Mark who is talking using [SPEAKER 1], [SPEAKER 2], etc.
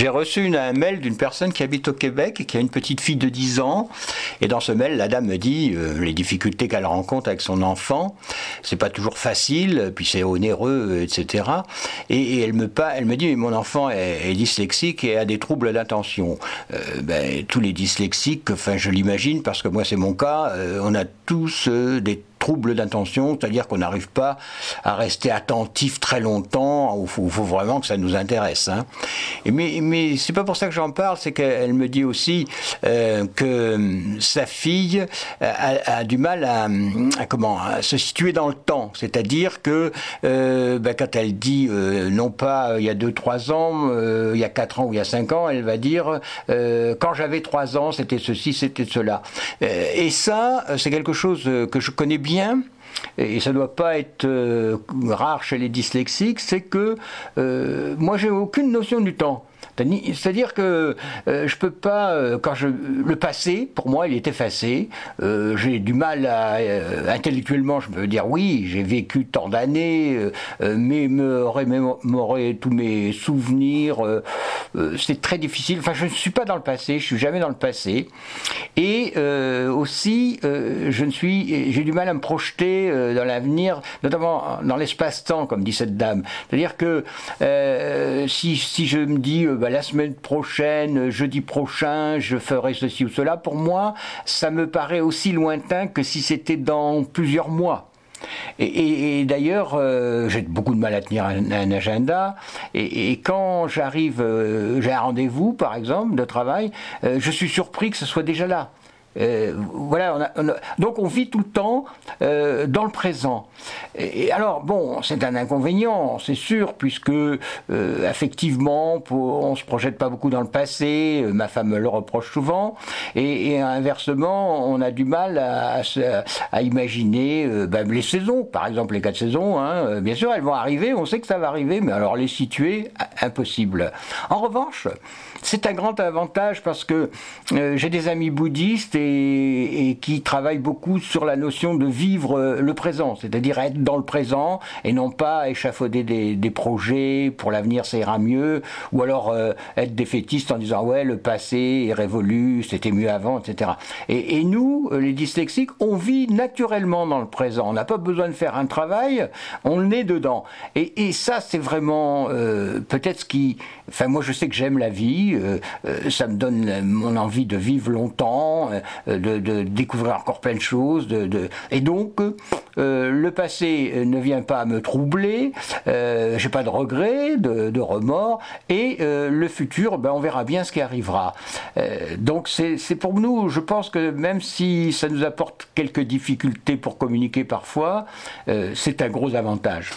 [SPEAKER 1] J'ai reçu une, un mail d'une personne qui habite au Québec et qui a une petite fille de 10 ans. Et dans ce mail, la dame me dit euh, les difficultés qu'elle rencontre avec son enfant. C'est pas toujours facile, puis c'est onéreux, etc. Et, elle, me, dit mon enfant est, dyslexique et a des troubles d'attention. Euh, ben, tous les dyslexiques, enfin je l'imagine parce que moi c'est mon cas, euh, on a tous des trouble d'intention, c'est-à-dire qu'on n'arrive pas à rester attentif très longtemps, il faut, vraiment que ça nous intéresse. Hein. Mais mais c'est pas pour ça que j'en parle, c'est qu'elle me dit aussi euh, que sa fille a, du mal à, comment se situer dans le temps, c'est-à-dire que euh, ben, quand elle dit euh, non pas il y a 2-3 ans, il y a 4 ans ou il y a 5 ans, elle va dire quand j'avais 3 ans, c'était ceci, c'était cela. et ça, c'est quelque chose que je connais bien et ça ne doit pas être euh, rare chez les dyslexiques, c'est que euh, moi j'ai aucune notion du temps. C'est-à-dire que euh, je peux pas, quand je le passé, pour moi, il est effacé. J'ai du mal à intellectuellement, je peux dire oui, j'ai vécu tant d'années, mais m'aurait tous mes souvenirs. C'est très difficile. Enfin, je ne suis pas dans le passé, je suis jamais dans le passé. Et aussi, je ne suis, j'ai du mal à me projeter dans l'avenir, notamment dans l'espace-temps, comme dit cette dame. C'est-à-dire que si, si je me dis bah, la semaine prochaine, jeudi prochain, je ferai ceci ou cela, pour moi, ça me paraît aussi lointain que si c'était dans plusieurs mois. Et, d'ailleurs, euh, j'ai beaucoup de mal à tenir un, agenda. Et, quand j'arrive, euh, j'ai un rendez-vous, par exemple, de travail, euh, je suis surpris que ce soit déjà là. Euh, voilà, donc on vit tout le temps euh, dans le présent. Alors bon, c'est un inconvénient, c'est sûr, puisque euh, effectivement, on se projette pas beaucoup dans le passé. ma femme me le reproche souvent, et, inversement, on a du mal à, imaginer ben, les saisons, par exemple les quatre saisons. Hein, bien sûr, elles vont arriver, on sait que ça va arriver, mais alors les situer, impossible. En revanche, c'est un grand avantage parce que j'ai des amis bouddhistes qui travaille beaucoup sur la notion de vivre euh, le présent, c'est-à-dire être dans le présent et non pas échafauder des, projets pour l'avenir ça ira mieux, ou alors euh, être défaitiste en disant ouais le passé est révolu, c'était mieux avant, etc. Et, nous, euh, les dyslexiques, on vit naturellement dans le présent, on n'a pas besoin de faire un travail, on est dedans. Et, ça c'est vraiment peut-être ce qui, enfin moi je sais que j'aime la vie, ça me donne mon envie de vivre longtemps, euh, de, découvrir encore plein de choses. Et donc, euh, le passé ne vient pas me troubler, euh, j'ai pas de regrets, de, remords, et le futur, ben, on verra bien ce qui arrivera. donc c'est pour nous, je pense que même si ça nous apporte quelques difficultés pour communiquer parfois, c'est un gros avantage.